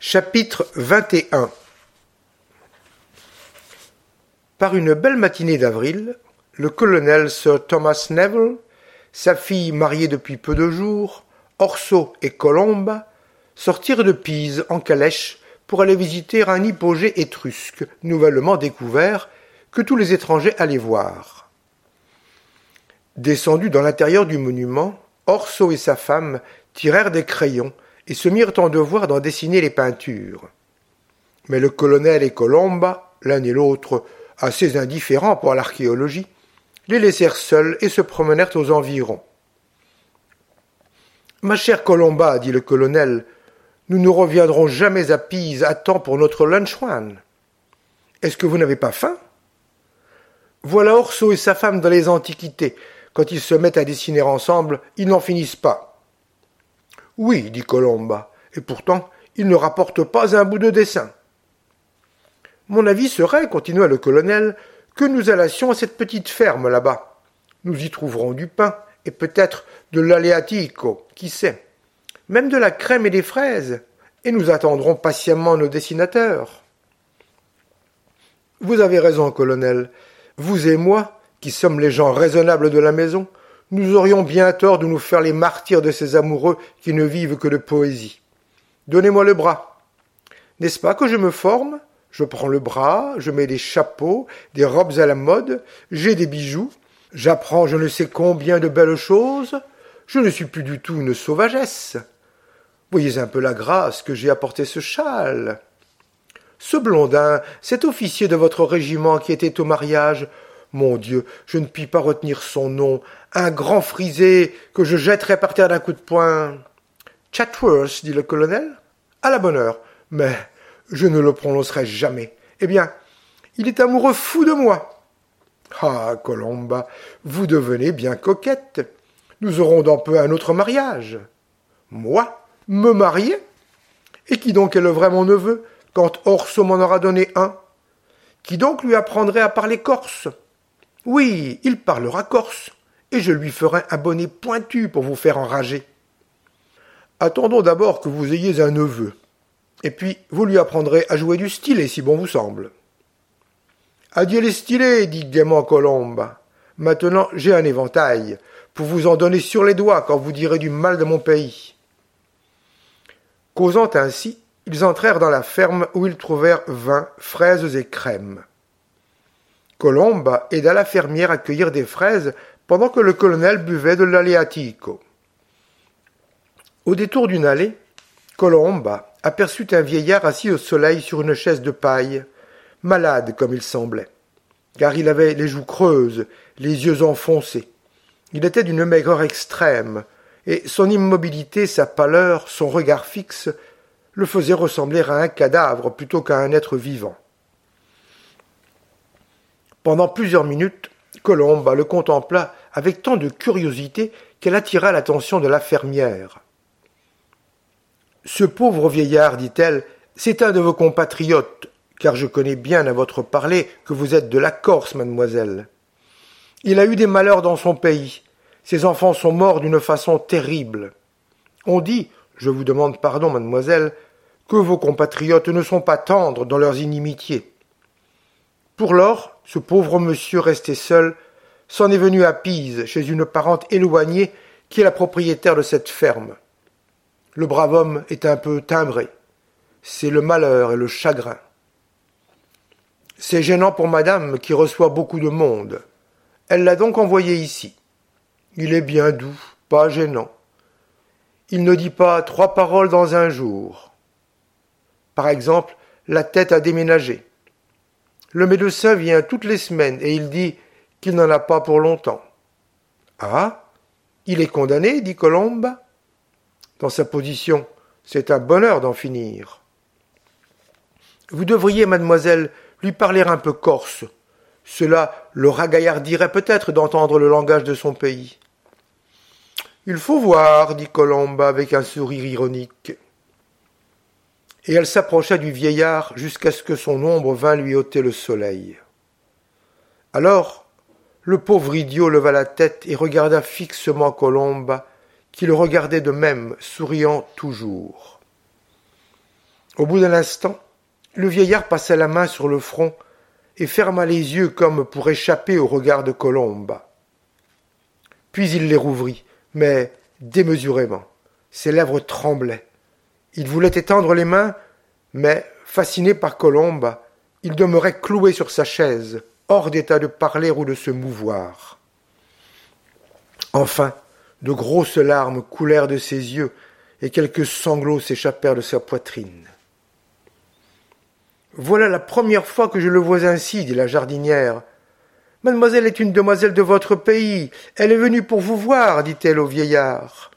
Chapitre 21 Par une belle matinée d'avril, le colonel Sir Thomas Neville, sa fille mariée depuis peu de jours, Orso et Colomba, sortirent de Pise en calèche pour aller visiter un hypogée étrusque nouvellement découvert que tous les étrangers allaient voir. Descendus dans l'intérieur du monument, Orso et sa femme tirèrent des crayons et se mirent en devoir d'en dessiner les peintures. Mais le colonel et Colomba, l'un et l'autre assez indifférents pour l'archéologie, les laissèrent seuls et se promenèrent aux environs. Ma chère Colomba, dit le colonel, nous ne reviendrons jamais à Pise à temps pour notre lunchwan. Est-ce que vous n'avez pas faim? Voilà Orso et sa femme dans les Antiquités. Quand ils se mettent à dessiner ensemble, ils n'en finissent pas. Oui, dit Colomba, et pourtant il ne rapporte pas un bout de dessin. Mon avis serait, continua le colonel, que nous allassions à cette petite ferme là-bas. Nous y trouverons du pain, et peut-être de l'aléatico, qui sait, même de la crème et des fraises, et nous attendrons patiemment nos dessinateurs. Vous avez raison, colonel. Vous et moi, qui sommes les gens raisonnables de la maison, nous aurions bien tort de nous faire les martyrs de ces amoureux qui ne vivent que de poésie. Donnez-moi le bras. N'est-ce pas que je me forme? Je prends le bras, je mets des chapeaux, des robes à la mode, j'ai des bijoux, j'apprends je ne sais combien de belles choses, je ne suis plus du tout une sauvagesse. Voyez un peu la grâce que j'ai apporté ce châle. Ce blondin, cet officier de votre régiment qui était au mariage, mon Dieu, je ne puis pas retenir son nom, un grand frisé que je jetterai par terre d'un coup de poing. Chatworth, dit le colonel. À la bonne heure. Mais je ne le prononcerai jamais. Eh bien, il est amoureux fou de moi. Ah, Colomba, vous devenez bien coquette. Nous aurons dans peu un autre mariage. Moi Me marier? Et qui donc vrai mon neveu, quand Orso m'en aura donné un? Qui donc lui apprendrait à parler corse? Oui, il parlera corse et je lui ferai un bonnet pointu pour vous faire enrager. Attendons d'abord que vous ayez un neveu, et puis vous lui apprendrez à jouer du stylet si bon vous semble. Adieu les stylets, dit gaiement Colombe. Maintenant j'ai un éventail, pour vous en donner sur les doigts quand vous direz du mal de mon pays. Causant ainsi, ils entrèrent dans la ferme où ils trouvèrent vin, fraises et crème. Colombe aida la fermière à cueillir des fraises pendant que le colonel buvait de l'aléatico. Au détour d'une allée, Colomba aperçut un vieillard assis au soleil sur une chaise de paille, malade comme il semblait, car il avait les joues creuses, les yeux enfoncés. Il était d'une maigreur extrême, et son immobilité, sa pâleur, son regard fixe, le faisaient ressembler à un cadavre plutôt qu'à un être vivant. Pendant plusieurs minutes, Colomba le contempla avec tant de curiosité qu'elle attira l'attention de la fermière. Ce pauvre vieillard, dit-elle, c'est un de vos compatriotes, car je connais bien à votre parler que vous êtes de la Corse, mademoiselle. Il a eu des malheurs dans son pays. Ses enfants sont morts d'une façon terrible. On dit, je vous demande pardon, mademoiselle, que vos compatriotes ne sont pas tendres dans leurs inimitiés. Pour lors, ce pauvre monsieur resté seul s'en est venu à Pise, chez une parente éloignée qui est la propriétaire de cette ferme. Le brave homme est un peu timbré. C'est le malheur et le chagrin. C'est gênant pour madame qui reçoit beaucoup de monde. Elle l'a donc envoyé ici. Il est bien doux, pas gênant. Il ne dit pas trois paroles dans un jour. Par exemple, la tête a déménagé. Le médecin vient toutes les semaines et il dit qu'il n'en a pas pour longtemps. Ah Il est condamné, dit Colombe. Dans sa position, c'est un bonheur d'en finir. Vous devriez, mademoiselle, lui parler un peu corse. Cela le ragaillardirait peut-être d'entendre le langage de son pays. Il faut voir, dit Colombe avec un sourire ironique. Et elle s'approcha du vieillard jusqu'à ce que son ombre vînt lui ôter le soleil. Alors, le pauvre idiot leva la tête et regarda fixement Colomba, qui le regardait de même, souriant toujours. Au bout d'un instant, le vieillard passa la main sur le front et ferma les yeux comme pour échapper au regard de Colombe. Puis il les rouvrit, mais démesurément. Ses lèvres tremblaient. Il voulait étendre les mains, mais, fasciné par Colombe, il demeurait cloué sur sa chaise, hors d'état de parler ou de se mouvoir. Enfin, de grosses larmes coulèrent de ses yeux, et quelques sanglots s'échappèrent de sa poitrine. Voilà la première fois que je le vois ainsi, dit la jardinière. Mademoiselle est une demoiselle de votre pays. Elle est venue pour vous voir, dit-elle au vieillard.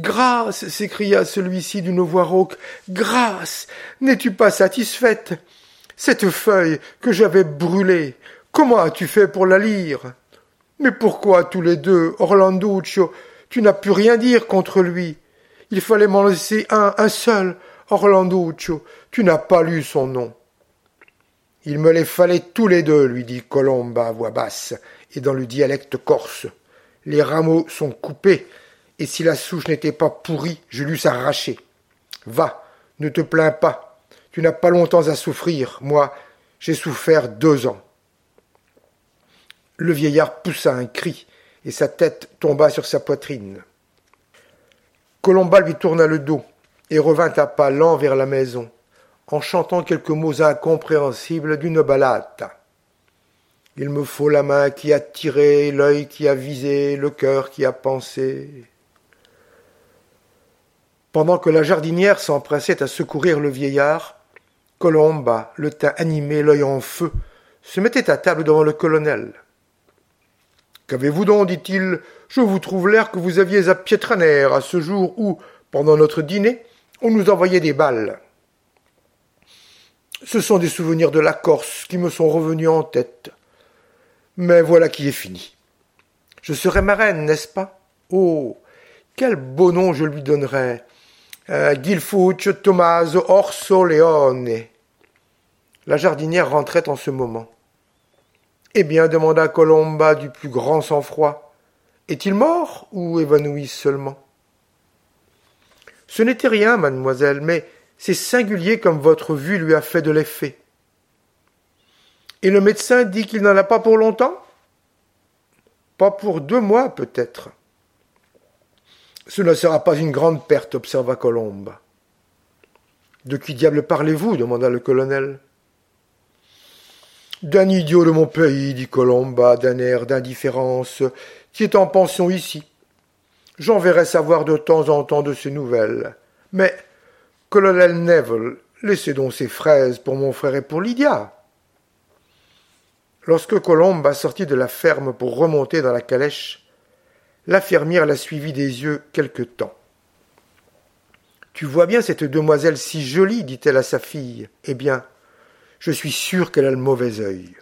Grâce, s'écria celui-ci d'une voix rauque. Grâce. N'es-tu pas satisfaite? Cette feuille que j'avais brûlée, comment as-tu fait pour la lire? Mais pourquoi tous les deux, Orlanduccio, tu n'as pu rien dire contre lui? Il fallait m'en laisser un, un seul. Orlanduccio, tu n'as pas lu son nom. Il me les fallait tous les deux, lui dit Colomba à voix basse et dans le dialecte corse. Les rameaux sont coupés, et si la souche n'était pas pourrie, je l'eusse arrachée. Va, ne te plains pas. Tu n'as pas longtemps à souffrir. Moi, j'ai souffert deux ans. Le vieillard poussa un cri, et sa tête tomba sur sa poitrine. Colomba lui tourna le dos et revint à pas lents vers la maison en chantant quelques mots incompréhensibles d'une ballade. Il me faut la main qui a tiré, l'œil qui a visé, le cœur qui a pensé. Pendant que la jardinière s'empressait à secourir le vieillard, Colomba, le teint animé, l'œil en feu, se mettait à table devant le colonel. Qu'avez-vous donc dit-il Je vous trouve l'air que vous aviez à Pietraner à ce jour où, pendant notre dîner, on nous envoyait des balles. Ce sont des souvenirs de la Corse qui me sont revenus en tête. Mais voilà qui est fini. Je serai marraine, n'est-ce pas? Oh, quel beau nom je lui donnerais euh, Gilfuccio Tommaso Orso Leone. La jardinière rentrait en ce moment. Eh bien, demanda Colomba du plus grand sang-froid. Est-il mort ou évanoui seulement? Ce n'était rien, mademoiselle, mais c'est singulier comme votre vue lui a fait de l'effet. Et le médecin dit qu'il n'en a pas pour longtemps? Pas pour deux mois, peut-être. Ce ne sera pas une grande perte, observa Colombe. De qui diable parlez-vous demanda le colonel. D'un idiot de mon pays, dit Colomba d'un air d'indifférence, qui est en pension ici? J'enverrai savoir de temps en temps de ses nouvelles. Mais Colonel Neville, laissez donc ces fraises pour mon frère et pour Lydia. Lorsque Colombe a sorti de la ferme pour remonter dans la calèche, la fermière la suivit des yeux quelque temps. Tu vois bien cette demoiselle si jolie, dit-elle à sa fille. Eh bien, je suis sûr qu'elle a le mauvais œil.